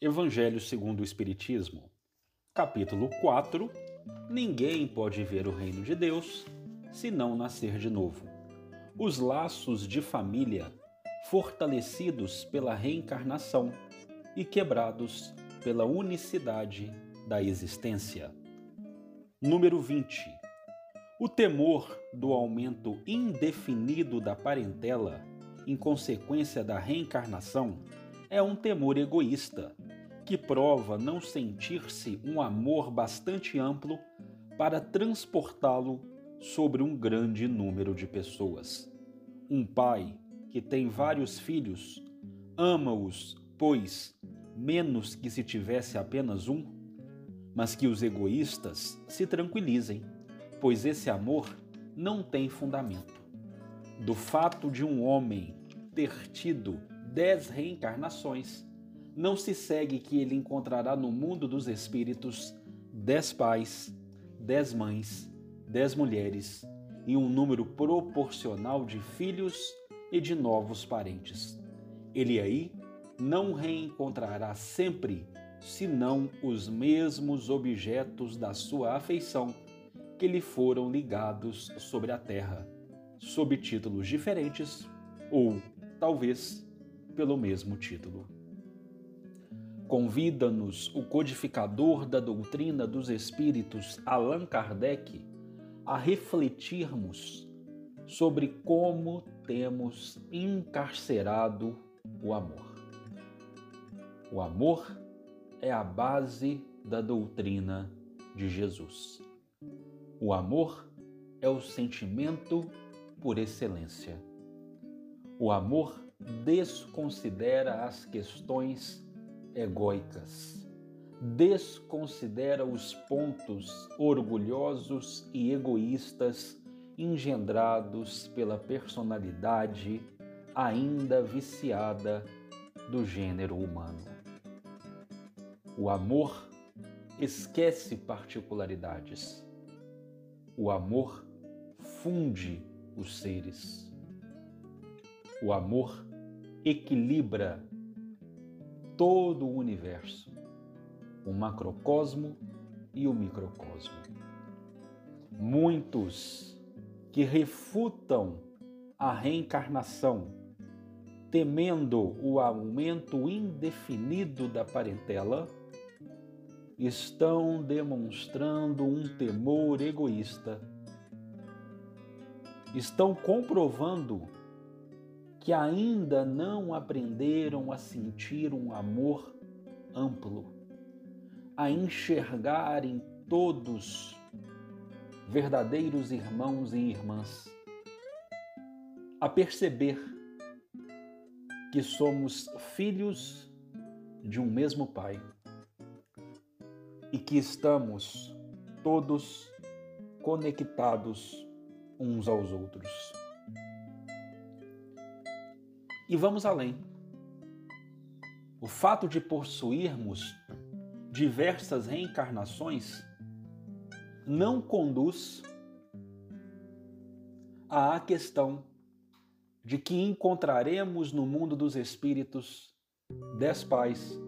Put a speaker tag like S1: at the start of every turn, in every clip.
S1: Evangelho segundo o Espiritismo, capítulo 4 Ninguém pode ver o reino de Deus se não nascer de novo. Os laços de família fortalecidos pela reencarnação e quebrados pela unicidade da existência. Número 20. O temor do aumento indefinido da parentela em consequência da reencarnação é um temor egoísta, que prova não sentir-se um amor bastante amplo para transportá-lo sobre um grande número de pessoas. Um pai que tem vários filhos ama-os, pois, menos que se tivesse apenas um, mas que os egoístas se tranquilizem, pois esse amor não tem fundamento. Do fato de um homem ter tido dez reencarnações, não se segue que ele encontrará no mundo dos espíritos dez pais, dez mães, dez mulheres e um número proporcional de filhos e de novos parentes. Ele aí não reencontrará sempre senão os mesmos objetos da sua afeição que lhe foram ligados sobre a terra, sob títulos diferentes ou talvez pelo mesmo título. Convida-nos o codificador da doutrina dos espíritos Allan Kardec a refletirmos sobre como temos encarcerado o amor. O amor é a base da doutrina de Jesus. O amor é o sentimento por excelência. O amor desconsidera as questões egóicas, desconsidera os pontos orgulhosos e egoístas engendrados pela personalidade ainda viciada do gênero humano. O amor esquece particularidades. O amor funde os seres. O amor equilibra todo o universo, o macrocosmo e o microcosmo. Muitos que refutam a reencarnação, temendo o aumento indefinido da parentela, estão demonstrando um temor egoísta. Estão comprovando que ainda não aprenderam a sentir um amor amplo, a enxergar em todos verdadeiros irmãos e irmãs, a perceber que somos filhos de um mesmo Pai e que estamos todos conectados uns aos outros. E vamos além. O fato de possuirmos diversas reencarnações não conduz à questão de que encontraremos no mundo dos espíritos dez pais,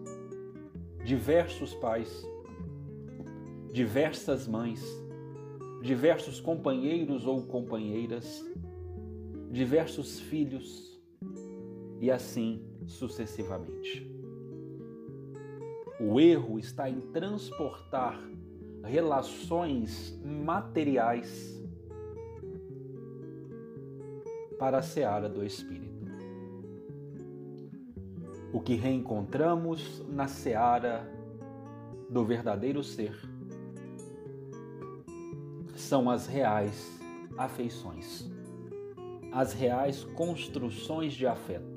S1: diversos pais, diversas mães, diversos companheiros ou companheiras, diversos filhos e assim sucessivamente. O erro está em transportar relações materiais para a seara do espírito. O que reencontramos na seara do verdadeiro ser são as reais afeições, as reais construções de afeto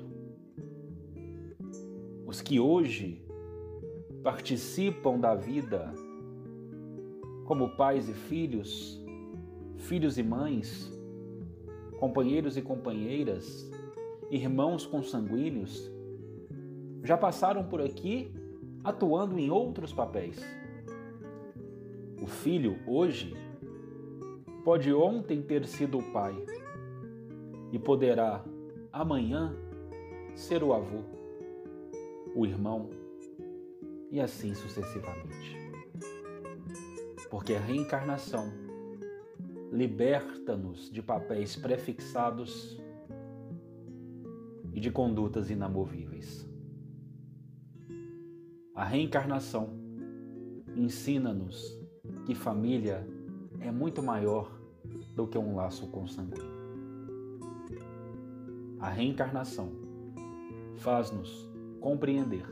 S1: os que hoje participam da vida como pais e filhos, filhos e mães, companheiros e companheiras, irmãos consanguíneos, já passaram por aqui atuando em outros papéis. O filho, hoje, pode ontem ter sido o pai e poderá amanhã ser o avô o irmão, e assim sucessivamente. Porque a reencarnação liberta-nos de papéis prefixados e de condutas inamovíveis. A reencarnação ensina-nos que família é muito maior do que um laço consanguíneo. A reencarnação faz-nos compreender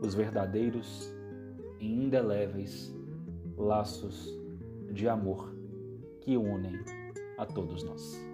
S1: os verdadeiros e indeléveis laços de amor que unem a todos nós.